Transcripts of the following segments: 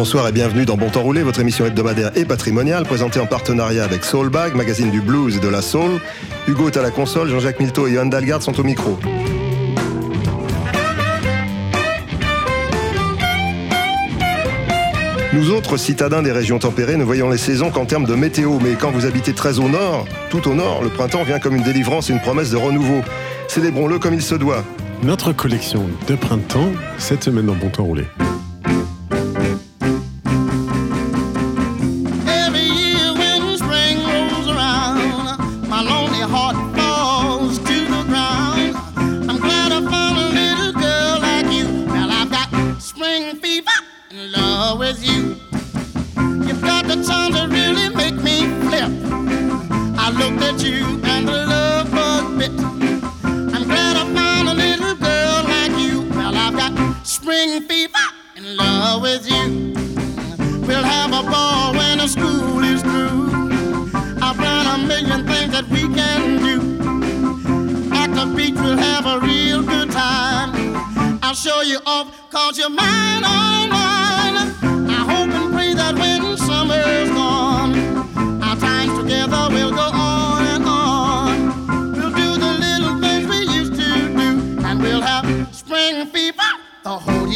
bonsoir et bienvenue dans Bon Temps Roulé, votre émission hebdomadaire et patrimoniale présentée en partenariat avec Soulbag, magazine du blues et de la soul. Hugo est à la console, Jean-Jacques Milteau et Johan Dalgard sont au micro. Nous autres, citadins des régions tempérées, ne voyons les saisons qu'en termes de météo, mais quand vous habitez très au nord, tout au nord, le printemps vient comme une délivrance et une promesse de renouveau. Célébrons-le comme il se doit. Notre collection de printemps, cette semaine dans Bon Temps Roulé.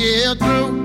get through.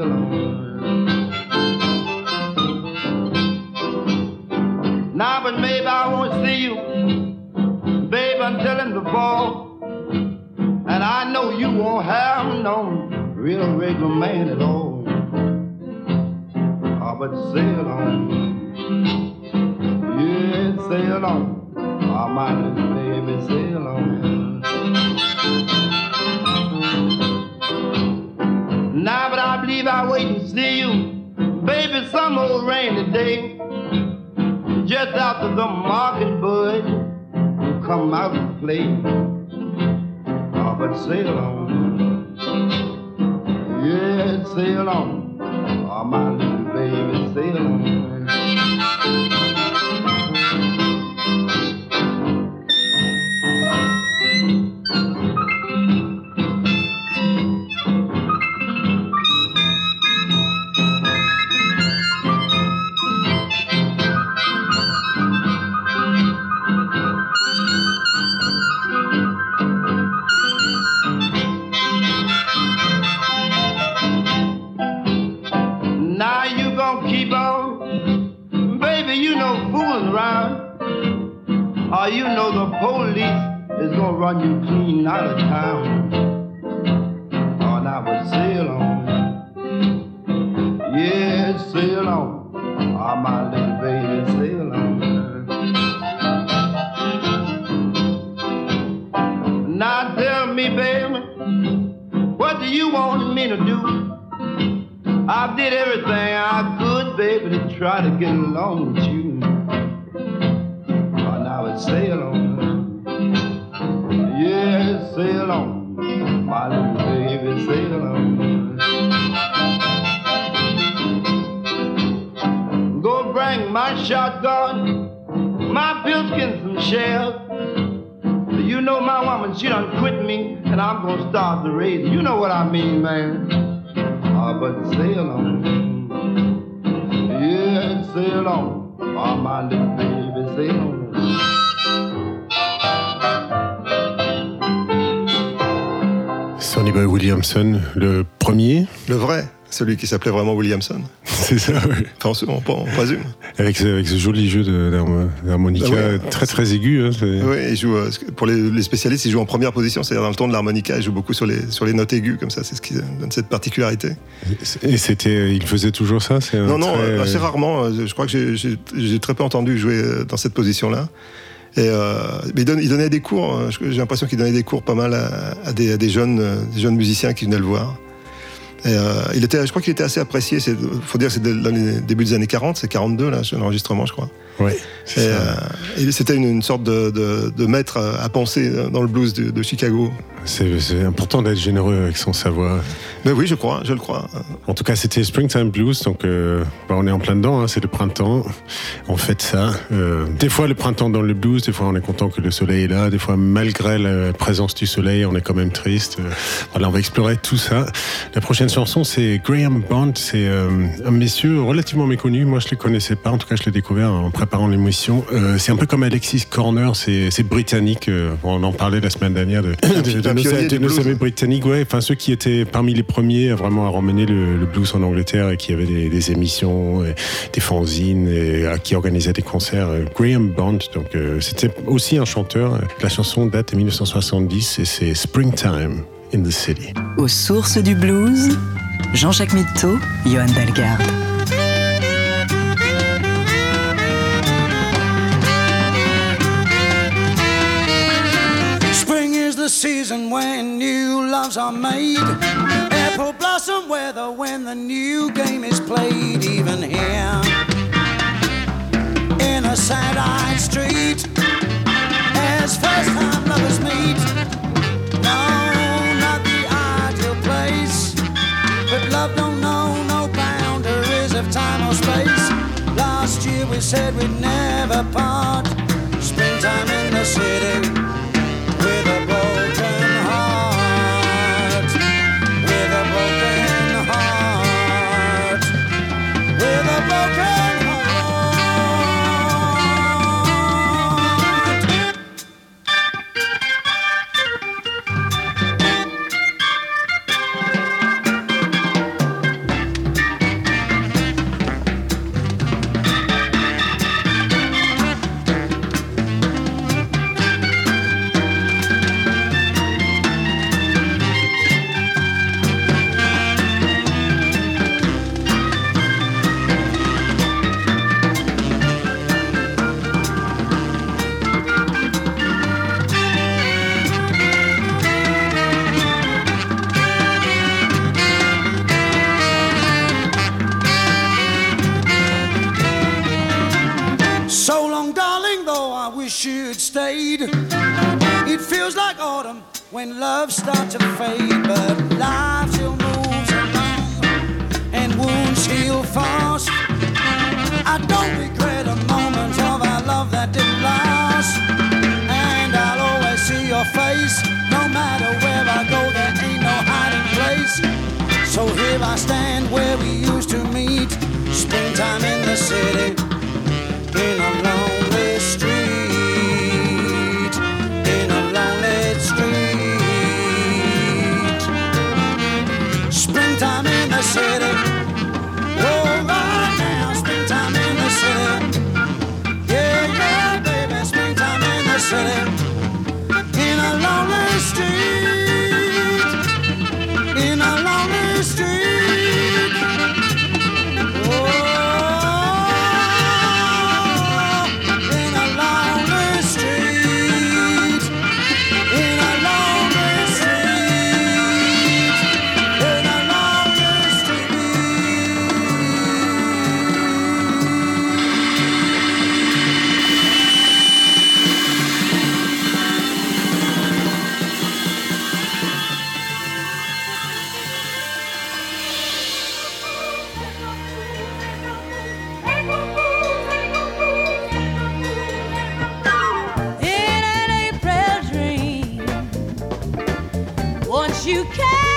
the Lord. Now, but maybe I won't see you, babe, until in the fall. And I know you won't have no real regular man at all. sleep. Off oh, but sail on. Try to get along with you. Oh, now it's sail on. Yeah, sail on. My little baby, sail on. Go bring my shotgun, my pilskins and shells. You know my woman, she done quit me, and I'm gonna start the race. You know what I mean, man. Ah, but sail on. Sail on. Ah, my little baby, sail on. Boy Williamson, le premier, Le vrai, celui qui s'appelait vraiment Williamson. c'est ça, oui. Enfin, on, on- on présume. Avec ce, avec ce joli jeu d'harmonica Ah ouais. très très aigu. hein, Oui, il joue, euh, pour les, les spécialistes, il joue en première position, c'est-à-dire dans le ton de l'harmonica, il joue beaucoup sur les, sur les notes aiguës, comme ça, c'est ce qui donne cette particularité. Et c'était, il faisait toujours ça Non, non, très- euh, assez rarement. euh, Je crois que j'ai- très peu entendu jouer dans cette position-là. Et euh, mais il, donnait des cours. je- J'ai l'impression qu'il donnait des cours pas mal à, à des, à des jeunes, euh, des jeunes musiciens qui venaient le voir. Et euh, il était, je crois qu'il était assez apprécié. Il faut dire que c'est dans les débuts des années 40, c'est 42 là, l'enregistrement, je crois. Et, ça. euh, et c'était une, une sorte de, de- de maître à penser dans le blues de, de Chicago. C'est important d'être généreux avec son savoir. Mais oui, je crois, je le crois. En tout cas, c'était Springtime Blues, donc euh, bah, on est en plein dedans, hein, c'est le printemps. On fête ça. Euh, des fois, le printemps dans le blues, des fois, on est content que le soleil est là, des fois, malgré la présence du soleil, on est quand même triste. Voilà, on va explorer tout ça. La prochaine chanson, c'est Graham Bond. C'est un monsieur relativement méconnu. Moi, je ne le connaissais pas. En tout cas, je l'ai découvert en préparant l'émission. Euh, c'est un peu comme Alexis Corner, c'est c'est britannique. Euh, on en parlait la semaine dernière de, de, de de nos amis britanniques, ouais, enfin ceux qui étaient parmi les premiers à vraiment à ramener le, le blues en Angleterre et qui avaient des, des émissions, et des fanzines et euh, qui organisaient des concerts. Euh, Graham Bond, donc euh, c'était aussi un chanteur. La chanson date de 1970 et c'est Springtime in the City. Aux sources du blues, Jean-Jacques Mitteau, Johan Dalgarde. Season when new loves are made. Apple blossom weather when the new game is played. Even here in a sad-eyed street, as first-time lovers meet. No, not the ideal place, but love don't know no boundaries of time or space. Last year we said we'd never part. Springtime in the city when love starts to fade, but life still moves along and wounds heal fast. I don't regret a moment of our love that didn't last, and I'll always see your face. No matter where I go, there ain't no hiding place. So here I stand where we used to meet, springtime in the city in a listening you can.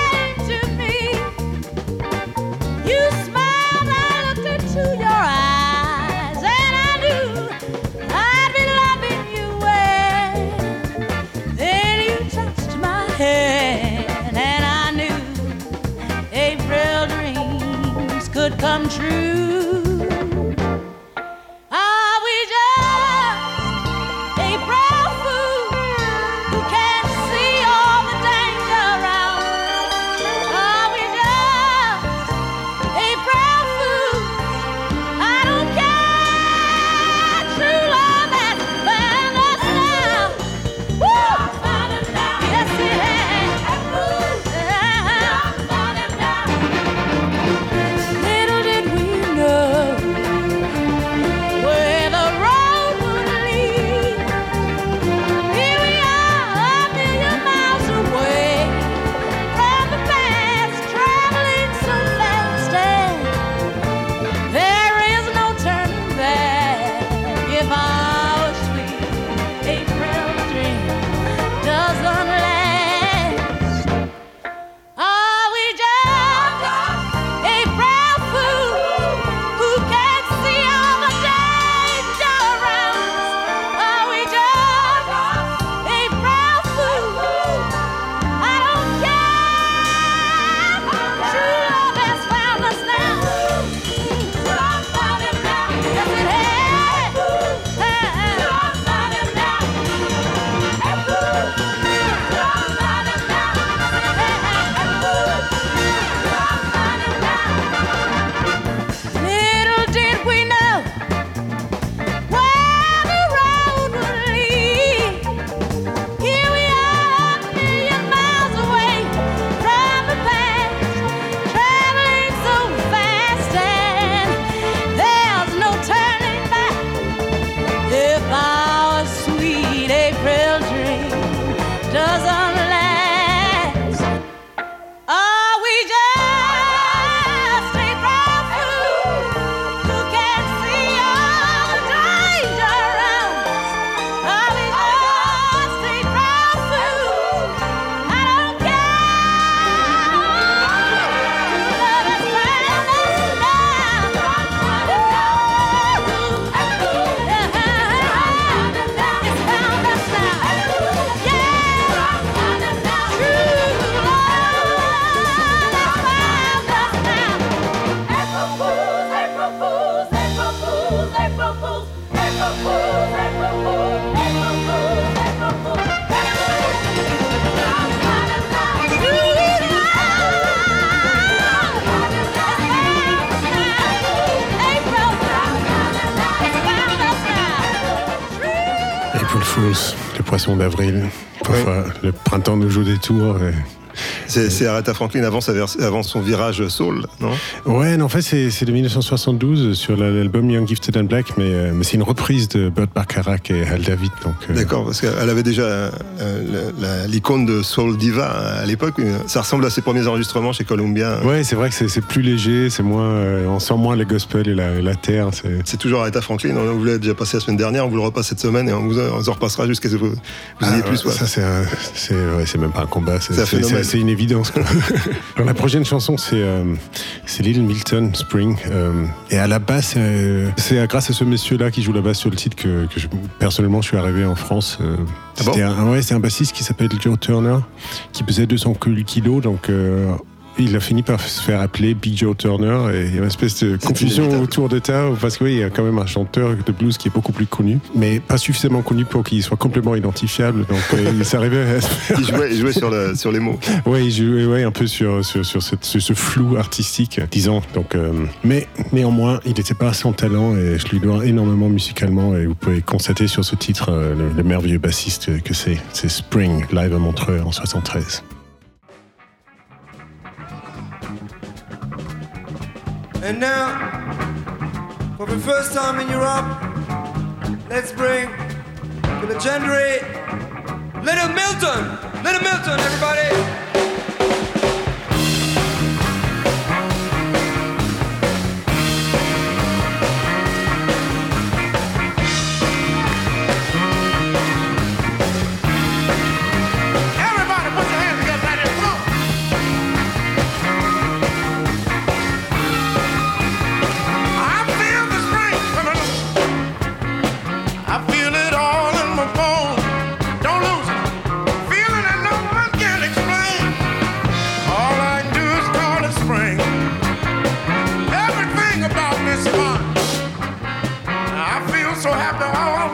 Les C'est Aretha Franklin avant, sa vers- avant son virage soul, non? Ouais, non, en fait, c'est de 1972 sur la- l'album Young Gifted and Black, mais, euh, mais c'est une reprise de Burt Bacharach et Hal David. Euh, D'accord, parce qu'elle avait déjà euh, l'icône de Soul Diva à l'époque. Ça ressemble à ses premiers enregistrements chez Columbia. Ouais, c'est vrai que c'est- plus léger, c'est moins, euh, on sent moins le gospel et la, la terre. c'est- toujours Aretha Franklin. On vous l'a déjà passé la semaine dernière, on vous le repasse cette semaine et on vous, en repassera jusqu'à ce que vous, vous Ah, ayez plus. ouais. Ça, c'est ouais, même pas un combat, c'est C'est un Alors, la prochaine chanson, c'est euh, Milton Spring. euh, et à la basse, euh, c'est grâce à ce monsieur-là qui joue la basse sur le titre que, que je- personnellement je suis arrivé en France. euh, Ah bon? C'était un, ouais, c'est un bassiste qui s'appelle Joe Turner, qui pesait 200 kilos, donc. Il a fini par se faire appeler Big Joe Turner et il y a une espèce de confusion autour de ça parce que oui, il y a quand même un chanteur de blues qui est beaucoup plus connu, mais pas suffisamment connu pour qu'il soit complètement identifiable. Donc euh, il s'arrivait à se faire Il jouait, il jouait sur, le- sur les mots. Ouais, il jouait ouais, un peu sur, sur, sur cette- ce, ce flou artistique, disons. Donc, euh, mais néanmoins, il n'était pas sans talent et je lui dois énormément musicalement. Et vous pouvez constater sur ce titre euh, le, le merveilleux bassiste que c'est. C'est Spring, live à Montreux en 73. And now, for the first time in Europe, let's bring the legendary Little Milton. Little Milton, everybody. so happy. Oh,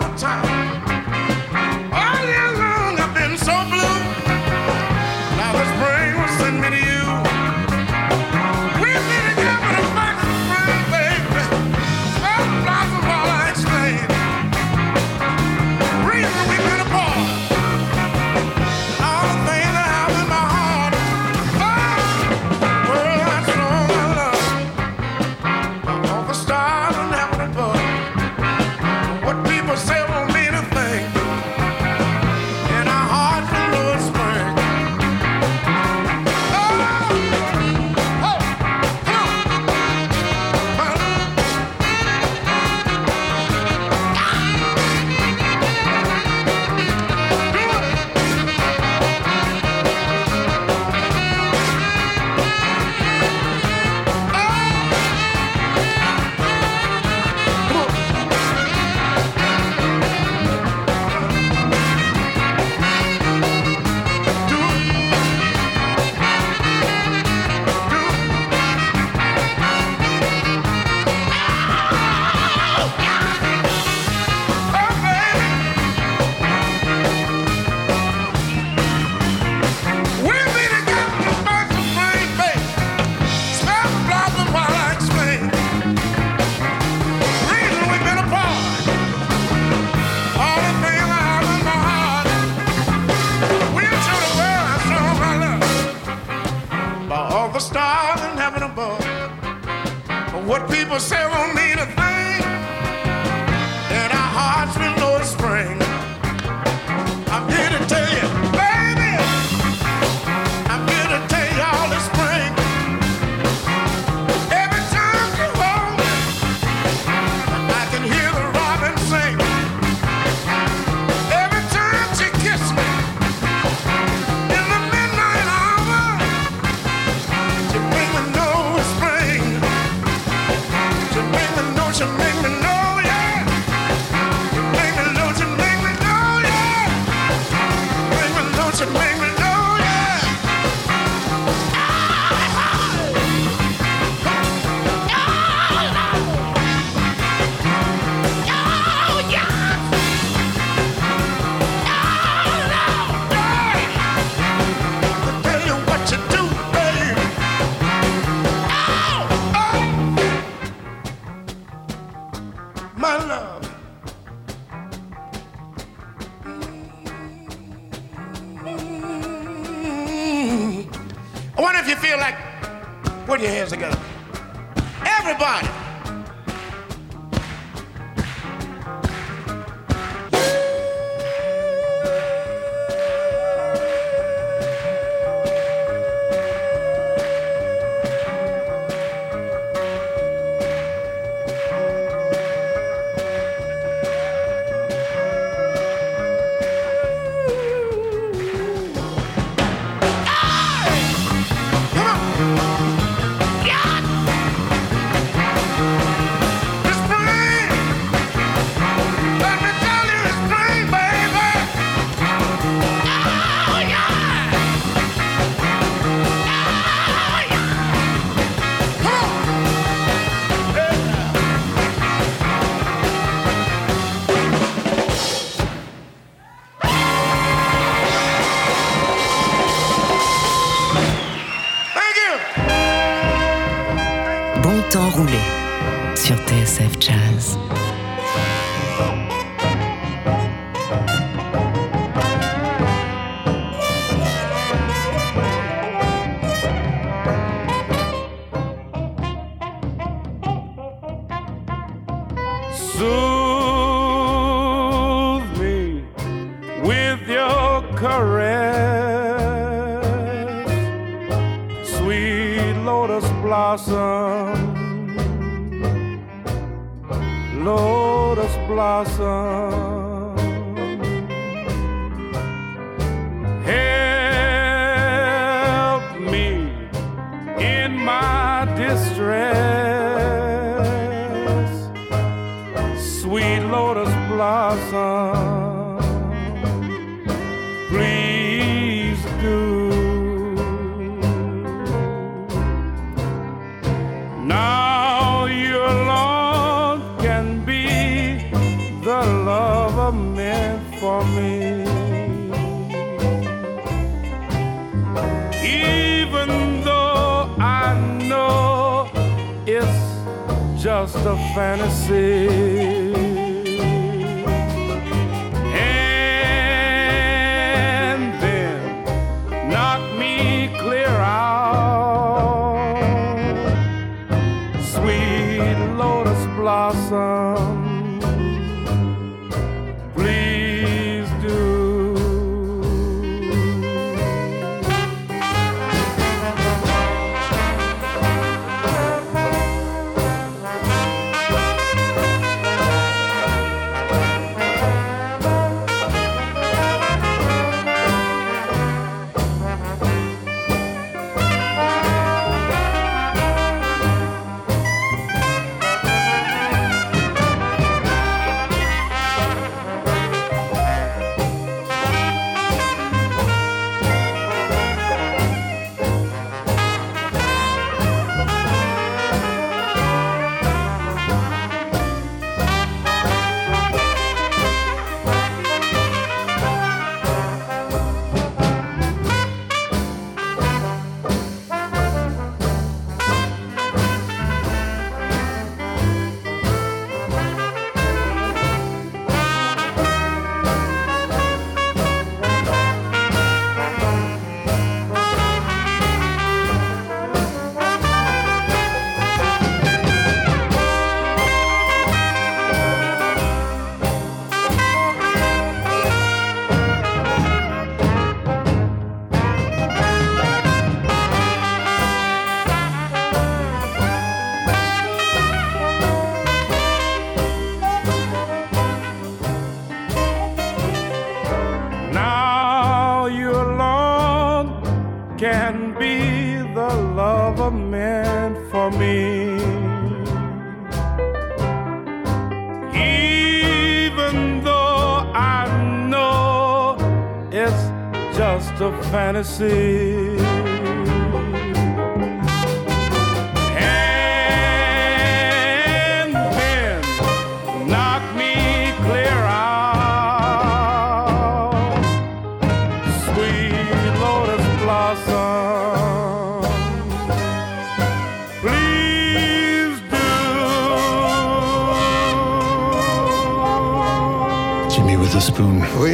a fantasy.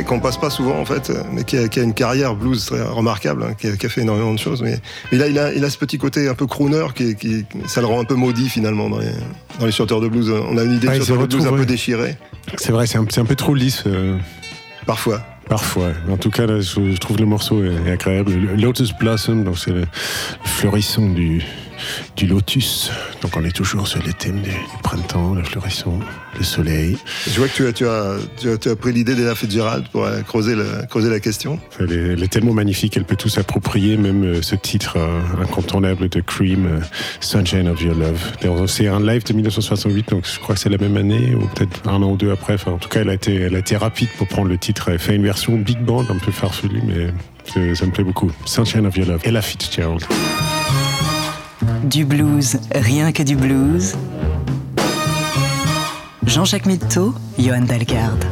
Qu'on passe pas souvent en fait, mais qui a, qui a une carrière blues très remarquable, hein, qui, a, qui a fait énormément de choses. Mais, mais là, il a, il a ce petit côté un peu crooner qui, qui ça le rend un peu maudit finalement dans les, dans les chanteurs de blues. On a une idée Ouais, de chanteur de blues un peu ouais. déchiré, C'est vrai, c'est un, peu trop lisse. euh, parfois. Parfois. En tout cas, là, je, je trouve le morceau est agréable. Le Lotus Blossom, donc c'est le fleurissant du, du lotus. Donc on est toujours sur les thèmes du, du printemps, le fleurissant, le soleil. Je vois que tu as, tu as, tu as, tu as pris l'idée d'Ella Fitzgerald pour euh, creuser, le, creuser la question. Elle est, elle est tellement magnifique, elle peut tout s'approprier, même euh, ce titre euh, incontournable de Cream, Sunshine of Your Love. C'est un live de 1968, donc je crois que c'est la même année, ou peut-être un an ou deux après. Enfin, en tout cas, elle a, été, elle a été rapide pour prendre le titre. Elle fait une version big band, un peu farfelue, mais ça me plaît beaucoup. Sunshine of Your Love. Ella Fitzgerald. Du blues, rien que du blues. Jean-Jacques Mitteau, Johan Dalgarde.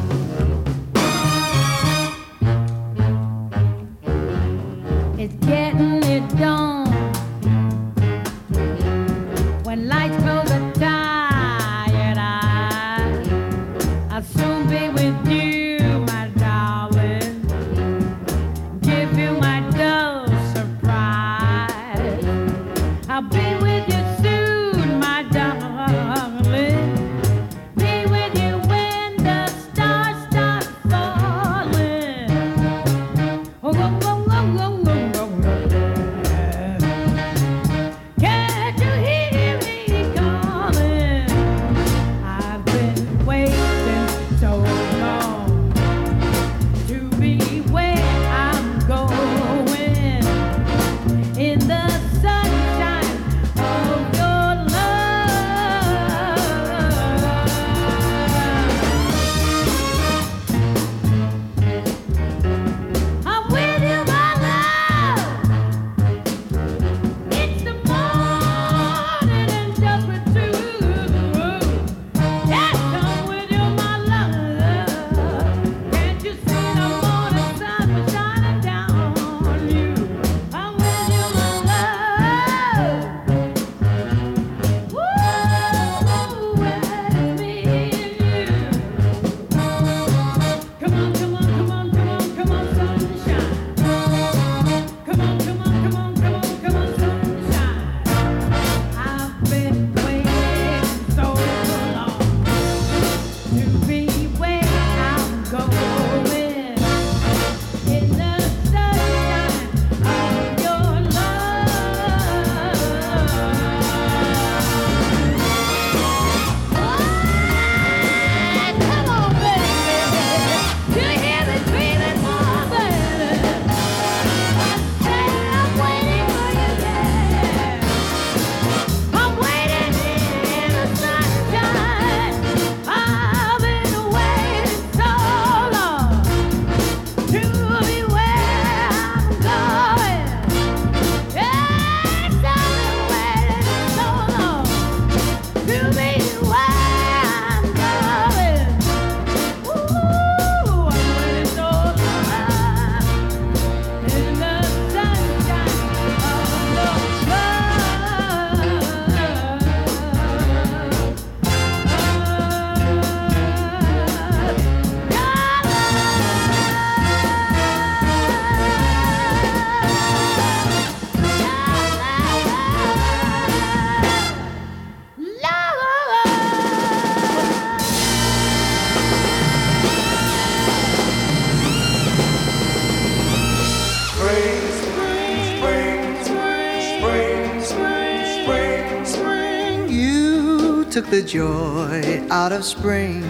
the joy out of spring.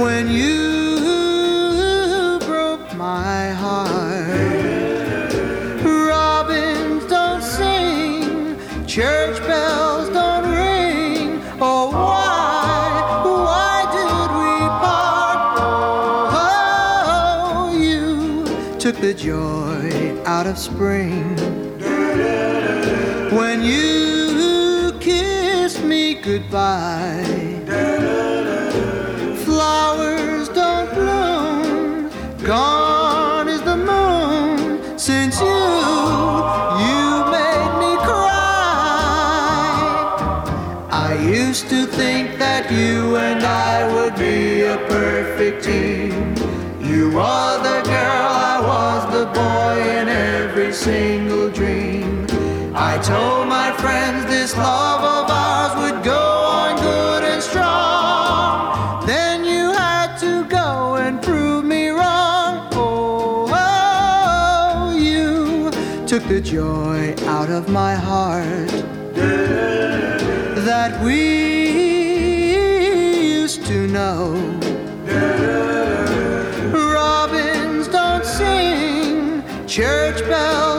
When you broke my heart, robins don't sing, church bells don't ring. Oh, why, why did we part? Oh, you took the joy out of spring. Gone is the moon since you, you made me cry. I used to think that you and I would be a perfect team. You are the girl, I was the boy in every single dream. I told my friends this love joy out of my heart that we used to know. Robins don't sing, church bells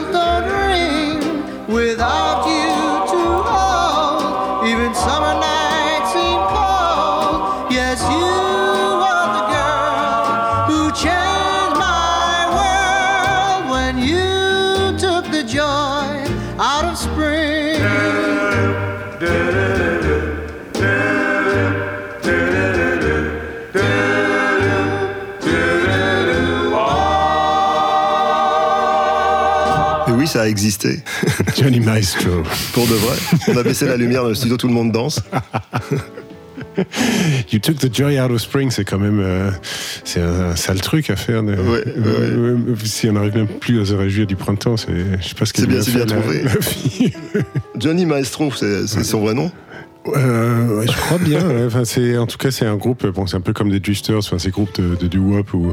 Johnny Maestro. Pour de vrai. On a baissé la lumière dans le studio, tout le monde danse. You took the joy out of spring, c'est quand même euh, c'est un, sale truc à faire. de- Euh, Si on n'arrive même plus à se réjouir du printemps, c'est je sais pas ce C'est bien, a c'est bien la- trouvé. Johnny Maestro, c'est son vrai nom Euh, ouais, je crois bien. Enfin, c'est en tout cas c'est un groupe. Bon, c'est un peu comme des Drifters, enfin ces groupes de, de doo-wop ou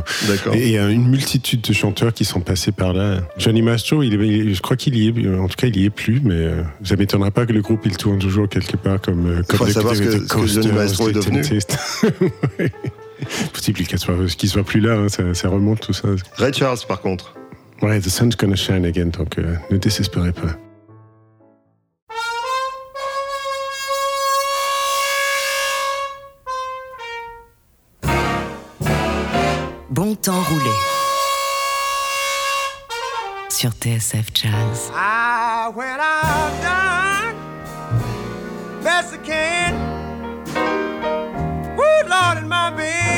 et il y a une multitude de chanteurs qui sont passés par là. Johnny Mastro, il est, il je crois qu'il y est. En tout cas, il y est plus, mais euh, ça m'étonnerait pas que le groupe il tourne toujours quelque part comme euh, comme Faudrait The- savoir ce que- ce que Johnny Maestro est devenu. Ouais. Possible qu'il soit, qu'il soit plus là. hein, ça, ça remonte tout ça. Ray Charles, par contre. Ouais, The Sun's Gonna Shine Again. Donc euh, ne désespérez pas. Bon temps roulé. Sur TSF Jazz. I when I've done best I can. Woo, Lord, and my baby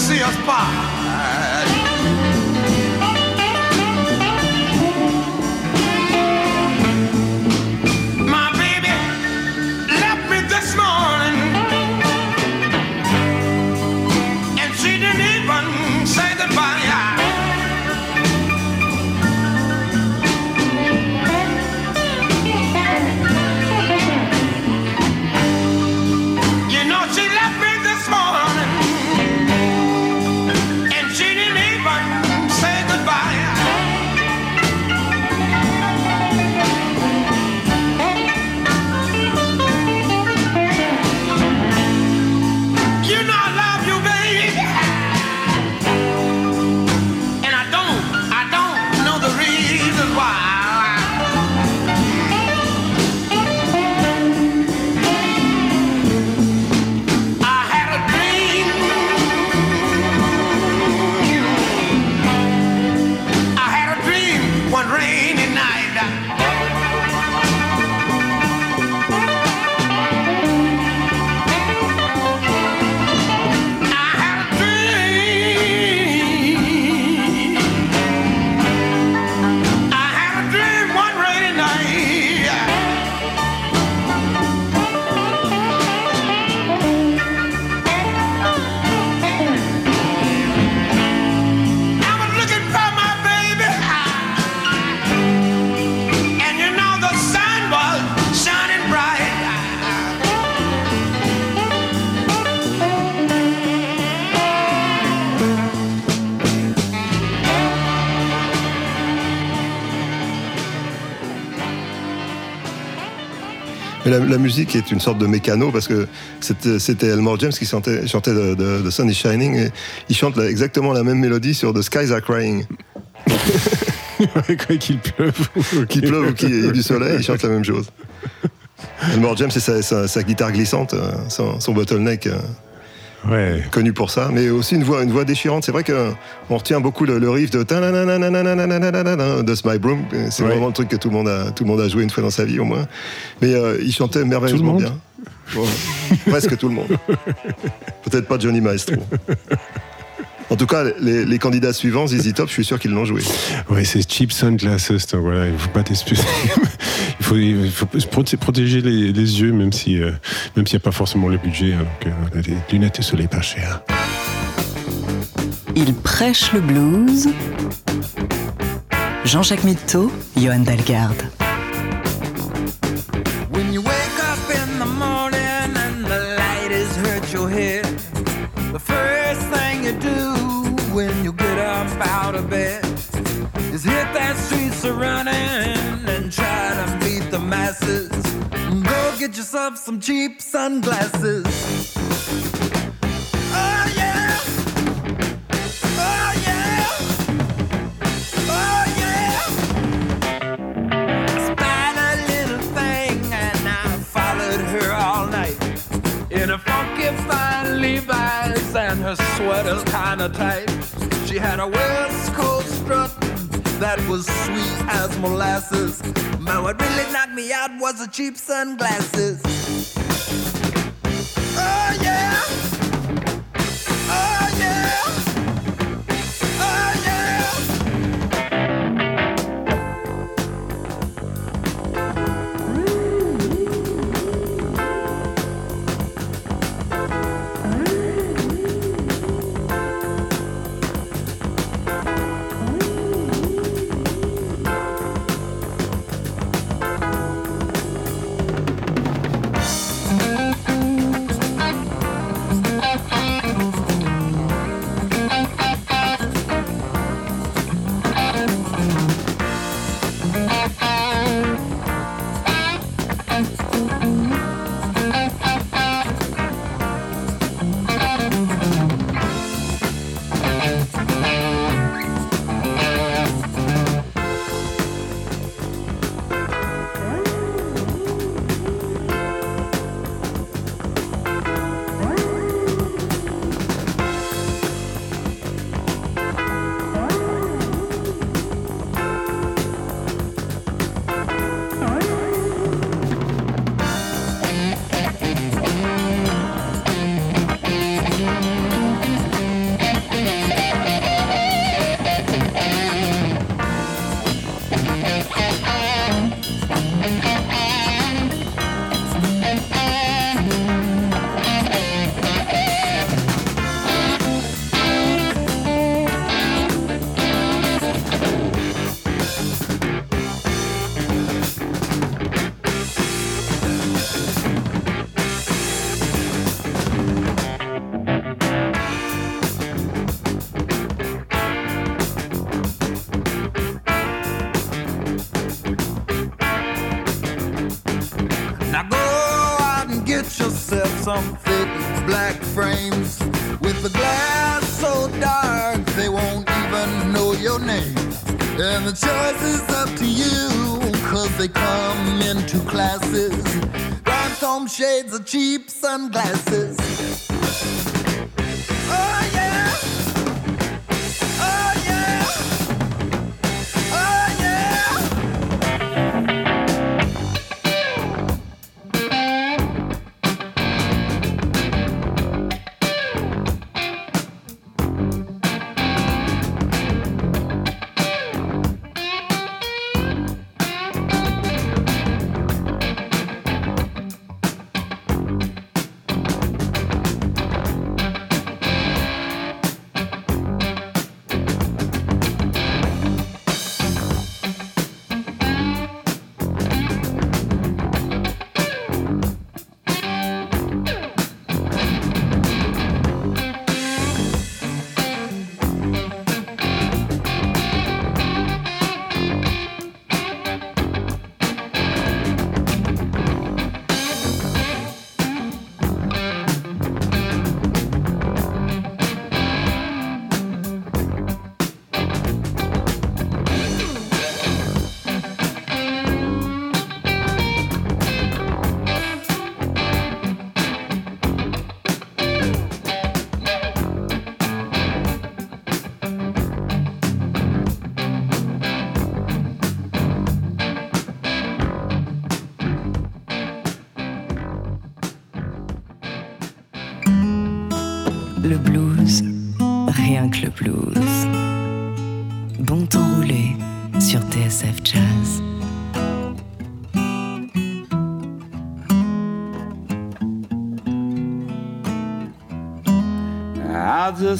see us. Mais la, la musique est une sorte de mécano parce que c'était Elmore James qui chantait, chantait de, de- de Sun is Shining et il chante exactement la même mélodie sur The Skies Are Crying. qu'il pleuve. Qu'il pleuve ou qu'il y ait du soleil, il chante la même chose. Elmore James, c'est sa, sa- sa guitare glissante, euh, son, son bottleneck ouais. connu pour ça, mais aussi une voix, une voix déchirante. C'est vrai qu'on retient beaucoup le, le riff de Dust My Broom. C'est ouais. vraiment le truc que tout le, monde a, tout le monde a joué une fois dans sa vie, au moins. Mais euh, il chantait merveilleusement bien. Bon, presque tout le monde. Peut-être pas Johnny Maestro. En tout cas, les, les candidats suivants, ZZ Top, je suis sûr qu'ils l'ont joué. Ouais, c'est cheap sunglasses, donc voilà, il ne faut pas t'excuser. il faut, il faut protéger les, les yeux, même si, euh, même s'il n'y a pas forcément le budget. hein, donc, euh, on a des lunettes de soleil pas chères. Il prêche le blues. Jean-Jacques Mitteau, Johan Dalgarde. Go get yourself some cheap sunglasses. Oh yeah. Oh yeah. Oh yeah. A little thing and I followed her all night in a funky fine Levi's and her sweater's kinda tight. She had a West Coast strut that was sweet as molasses. But what really knocked me out was the cheap sunglasses. the cheap sunglasses.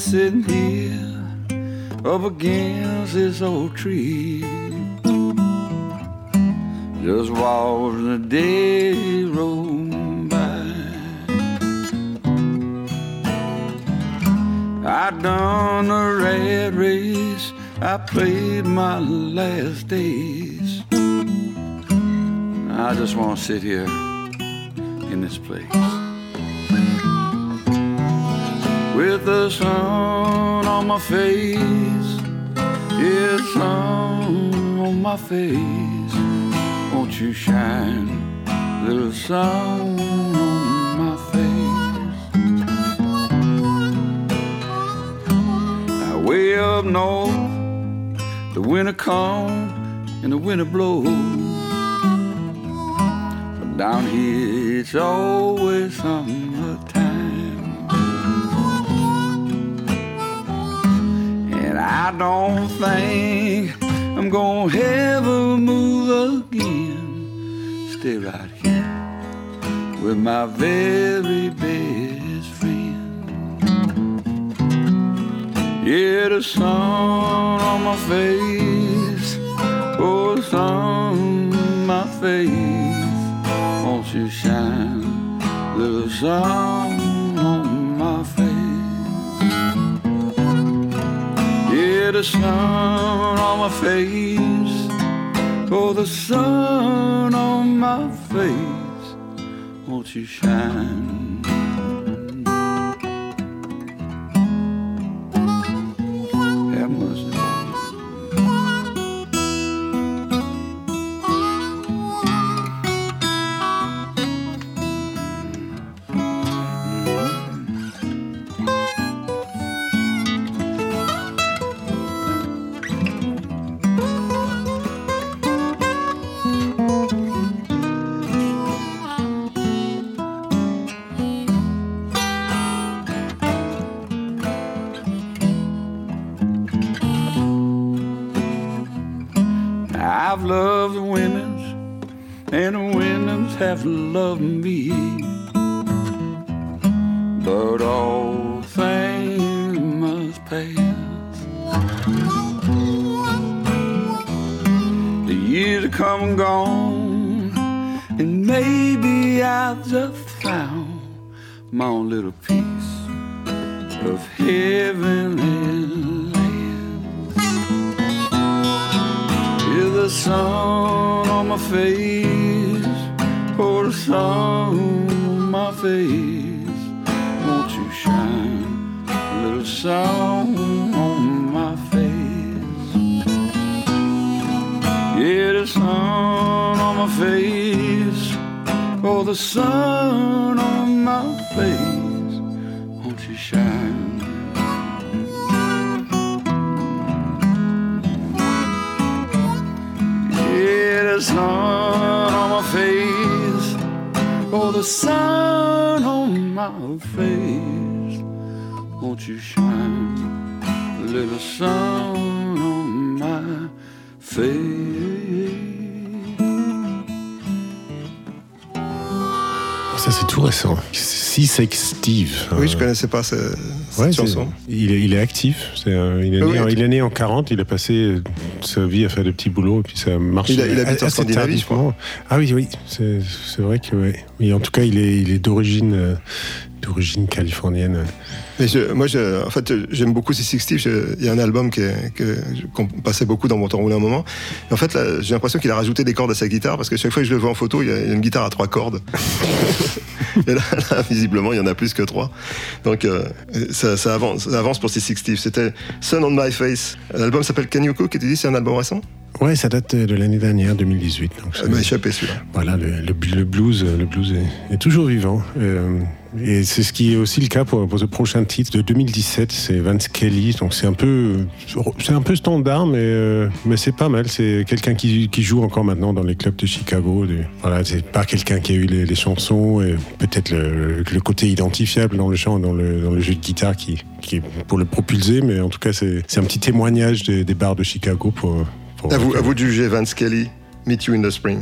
Sitting here up against this old tree. Just watching the day roll by. I done a red race. I played my last days. I just want to sit here in this place with the sun on my face. Yeah, sun on my face. Won't you shine, little sun on my face? Now, way up north, the winter comes and the winter blows. But down here, it's always summertime. I don't think I'm gonna ever move again. Stay right here with my very best friend. Yeah, the sun on my face, oh, the sun on my face. Won't you shine, little sun the sun on my face. Oh, the sun on my face. Won't you shine? Face, oh the sun on my face. Won't you shine? Yeah, the sun on my face. Oh, the sun on my face. Won't you shine little sun on my face? Tout récent. Steve. Oui, je connaissais pas ce- cette Ouais, chanson. Il est, il est actif. Il, est Oui, né, en- oui. il est né en 40. Il a passé euh, sa vie à faire des petits boulots et puis ça marche. Il a- il habite en Scandinavie, je crois. Ah oui, oui. C'est vrai que. ouais. Mais en tout cas, il est, il est d'origine euh, d'origine californienne. Mais je- moi, je- en fait, j'aime beaucoup ces 60 Je- Il y a un album est- que- qu'on passait beaucoup dans mon temps roulé un moment. Et en fait, j'ai l'impression qu'il a rajouté des cordes à sa guitare parce que chaque fois que je le vois en photo, il y a, il y a une guitare à trois cordes. Et là, là, visiblement, il y en a plus que trois. Donc, euh, ça, ça avance, ça avance pour ces 60 C'était Sun on My Face. L'album s'appelle Can You Cook? Et tu dis c'est un album récent? Ouais, ça date de l'année dernière, 2018. Donc Ça m'a échappé celui-là. Voilà, le, le- le blues, le blues est, est toujours vivant. Euh, Et c'est ce qui est aussi le cas pour, pour ce prochain titre de 2017, c'est Vance Kelly. Donc c'est un peu, c'est un peu standard, mais euh, mais c'est pas mal. C'est quelqu'un qui, qui joue encore maintenant dans les clubs de Chicago. Du- Voilà, c'est pas quelqu'un qui a eu les, les chansons et peut-être le, le côté identifiable dans le chant, dans le, dans le jeu de guitare qui, qui est pour le propulser. Mais en tout cas, c'est c'est un petit témoignage des, des bars de Chicago pour. pour À vous, à vous de juger, Vance Kelly. Meet you in the spring.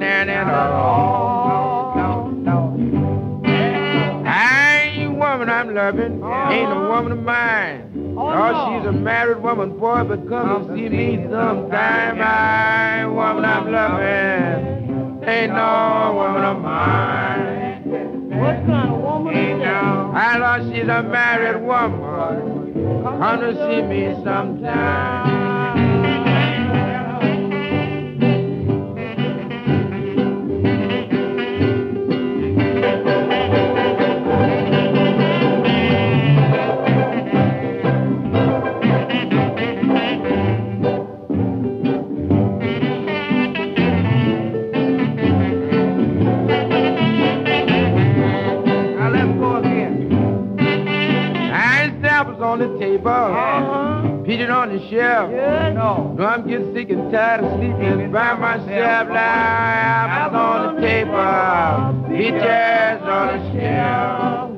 Nanny at all. I ain't woman I'm loving, ain't a woman of mine. Oh, oh she's a married woman, boy, but come and see me sometime. I ain't woman I'm loving, ain't no woman of mine. What kind of woman is that? I know she's a married woman. Come to see me sometime. The table, peaches on the shelf. no. no, I'm getting sick and tired of sleeping by myself. Now apples on the table, peaches on the shelf.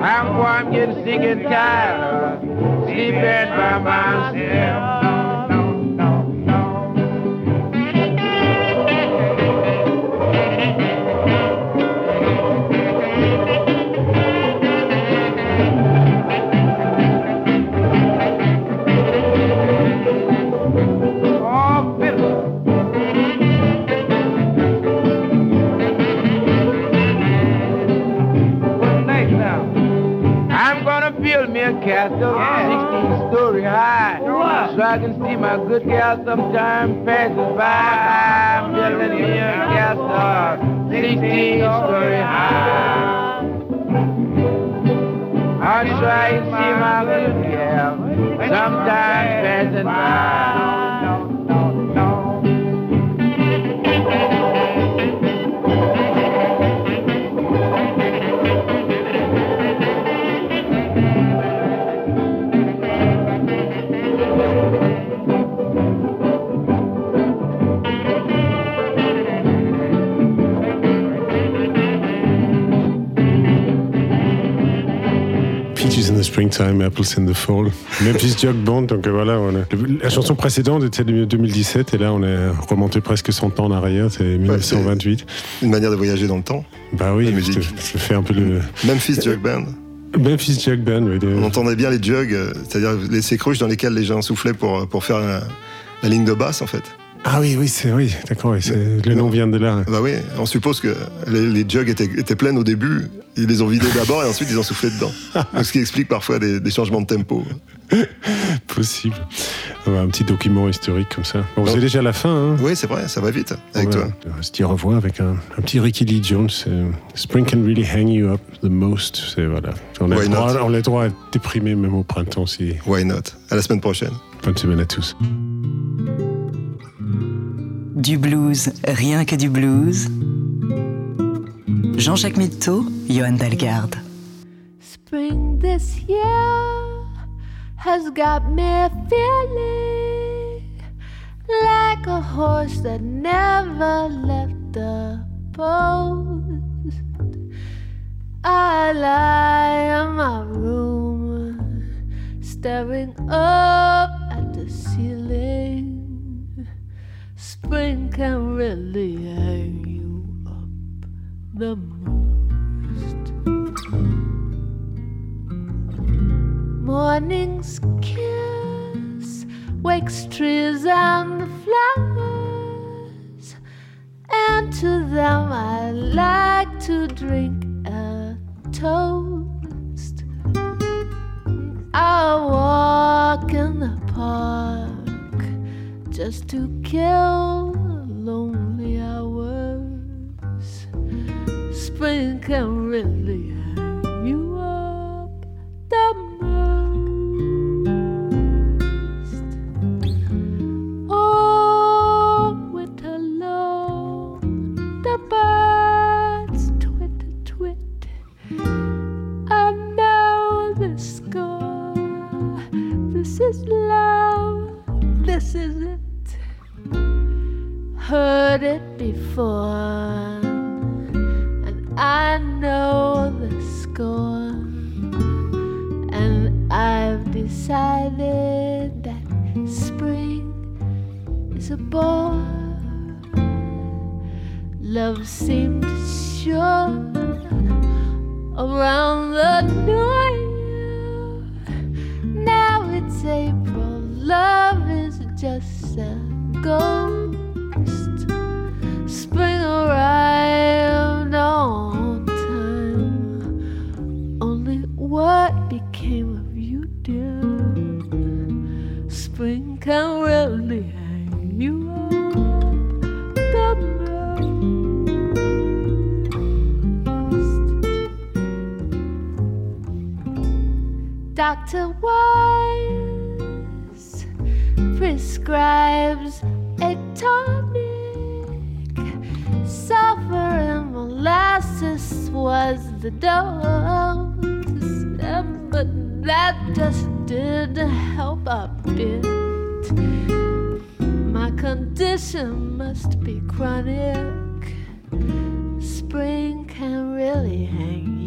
I'm I'm getting sick and tired of sleeping by myself. High, so I can see my good gal sometime passes by. I'm building me a castle, 16 story high. I'll try and see my good gal sometime passing by. Springtime, Apples in the Fall. Memphis Jug Band, donc euh, voilà, on a- le- la chanson précédente était de 2017 et là on est remonté presque 100 ans en arrière, c'est 1928. Une manière de voyager dans le temps. Bah oui, je, te- je fais un peu le. Memphis Jug Band. Memphis Jug Band, oui. On entendait bien les jugs, euh, c'est-à-dire les ces cruches dans lesquelles les gens soufflaient pour, pour faire la, la ligne de basse en fait. Ah oui, oui, c'est oui, d'accord, oui, le nom vient de là. Bah oui, on suppose que les, les jugs étaient, étaient pleines au début, ils les ont vidés d'abord et ensuite ils ont soufflé dedans. Donc, ce qui explique parfois des, des changements de tempo. Possible. On va un petit document historique comme ça. Bon, c'est déjà la fin. Hein Oui, c'est vrai, ça va vite avec on toi. on se dire au revoir avec un, un petit Ricky Lee Jones. euh, Spring can really hang you up the most. C'est voilà. On a, Why le droit, not? on a droit à être déprimé même au printemps. Si... Why not? À la semaine prochaine. Bonne semaine à tous. Du blues, rien que du blues. Jean-Jacques Mitteau, Johan Dalgarde. Spring this year has got me feeling like a horse that never left the post. I lie in my room, staring up at the ceiling. Spring can really hang you up the most. Morning's kiss wakes trees and the flowers, and to them I like to drink a toast. I just to kill lonely hours. Spring can really became of you, dear? Spring can really hang you up. Dr. Wise prescribes a tonic. Sulfur and molasses was the dose, that just didn't help a bit. My condition must be chronic. Spring can really hang.